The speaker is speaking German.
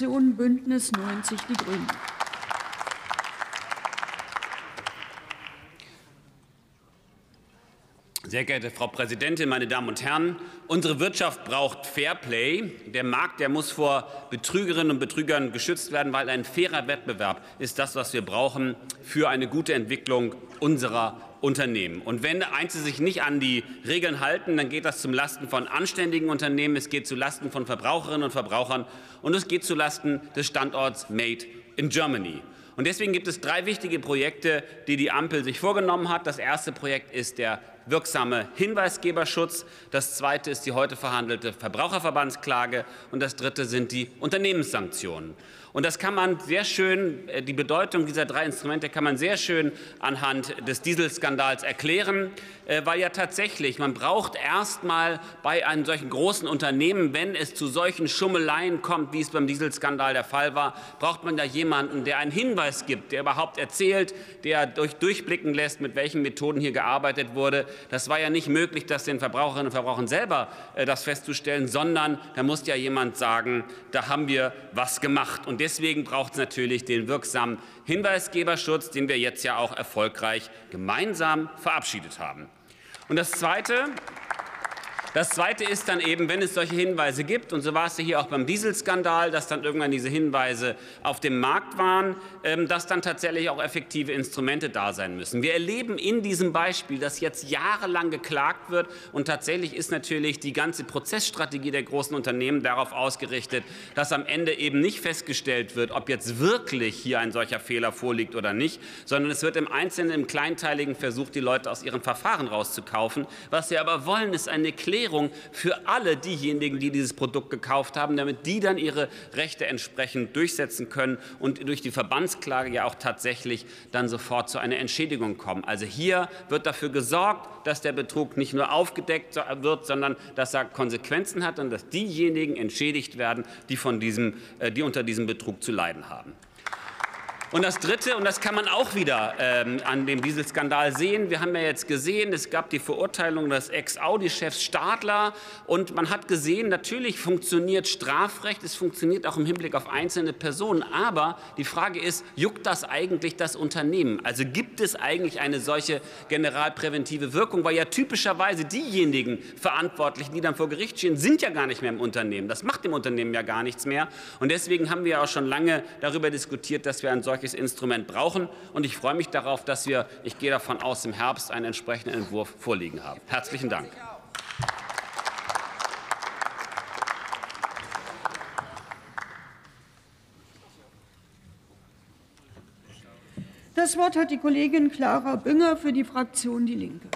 Fraktion Bündnis 90 Die Grünen. Sehr geehrte Frau Präsidentin, meine Damen und Herren! Unsere Wirtschaft braucht Fairplay. Der Markt der muss vor Betrügerinnen und Betrügern geschützt werden, weil ein fairer Wettbewerb ist das, was wir brauchen für eine gute Entwicklung unserer Unternehmen. Und wenn Einzelne sich nicht an die Regeln halten, dann geht das zum Lasten von anständigen Unternehmen, es geht zu Lasten von Verbraucherinnen und Verbrauchern und es geht zu Lasten des Standorts Made in Germany. Und deswegen gibt es drei wichtige Projekte, die die Ampel sich vorgenommen hat. Das erste Projekt ist der wirksame Hinweisgeberschutz. Das zweite ist die heute verhandelte Verbraucherverbandsklage. Und das dritte sind die Unternehmenssanktionen. Und das kann man sehr schön, äh, die Bedeutung dieser drei Instrumente kann man sehr schön anhand des Dieselskandals erklären, äh, weil ja tatsächlich man braucht erst mal bei einem solchen großen Unternehmen, wenn es zu solchen Schummeleien kommt, wie es beim Dieselskandal der Fall war, braucht man da jemanden, der einen Hinweis gibt, der überhaupt erzählt, der durch, durchblicken lässt, mit welchen Methoden hier gearbeitet wurde. Das war ja nicht möglich, das den Verbraucherinnen und Verbrauchern selber äh, das festzustellen, sondern da muss ja jemand sagen, da haben wir was gemacht. Und deswegen braucht es natürlich den wirksamen Hinweisgeberschutz, den wir jetzt ja auch erfolgreich gemeinsam verabschiedet haben. Und das Zweite, das Zweite ist dann eben, wenn es solche Hinweise gibt, und so war es ja hier auch beim Dieselskandal, dass dann irgendwann diese Hinweise auf dem Markt waren, ähm, dass dann tatsächlich auch effektive Instrumente da sein müssen. Wir erleben in diesem Beispiel, dass jetzt jahrelang geklagt wird, und tatsächlich ist natürlich die ganze Prozessstrategie der großen Unternehmen darauf ausgerichtet, dass am Ende eben nicht festgestellt wird, ob jetzt wirklich hier ein solcher Fehler vorliegt oder nicht, sondern es wird im Einzelnen, im Kleinteiligen versucht, die Leute aus ihren Verfahren rauszukaufen. Was wir aber wollen, ist eine Klärung Erklärung für alle diejenigen, die dieses Produkt gekauft haben, damit die dann ihre Rechte entsprechend durchsetzen können und durch die Verbandsklage ja auch tatsächlich dann sofort zu einer Entschädigung kommen. Also hier wird dafür gesorgt, dass der Betrug nicht nur aufgedeckt wird, sondern dass er Konsequenzen hat und dass diejenigen entschädigt werden, die, von diesem, äh, die unter diesem Betrug zu leiden haben. Und das Dritte, und das kann man auch wieder ähm, an dem Dieselskandal sehen, wir haben ja jetzt gesehen, es gab die Verurteilung des Ex-Audi-Chefs Stadler und man hat gesehen, natürlich funktioniert Strafrecht, es funktioniert auch im Hinblick auf einzelne Personen, aber die Frage ist, juckt das eigentlich das Unternehmen? Also gibt es eigentlich eine solche generalpräventive Wirkung, weil ja typischerweise diejenigen Verantwortlichen, die dann vor Gericht stehen, sind ja gar nicht mehr im Unternehmen. Das macht dem Unternehmen ja gar nichts mehr. Und deswegen haben wir auch schon lange darüber diskutiert, dass wir ein solches solches Instrument brauchen. Und ich freue mich darauf, dass wir, ich gehe davon aus, im Herbst einen entsprechenden Entwurf vorliegen haben. Herzlichen Dank. Das Wort hat die Kollegin Clara Bünger für die Fraktion Die Linke.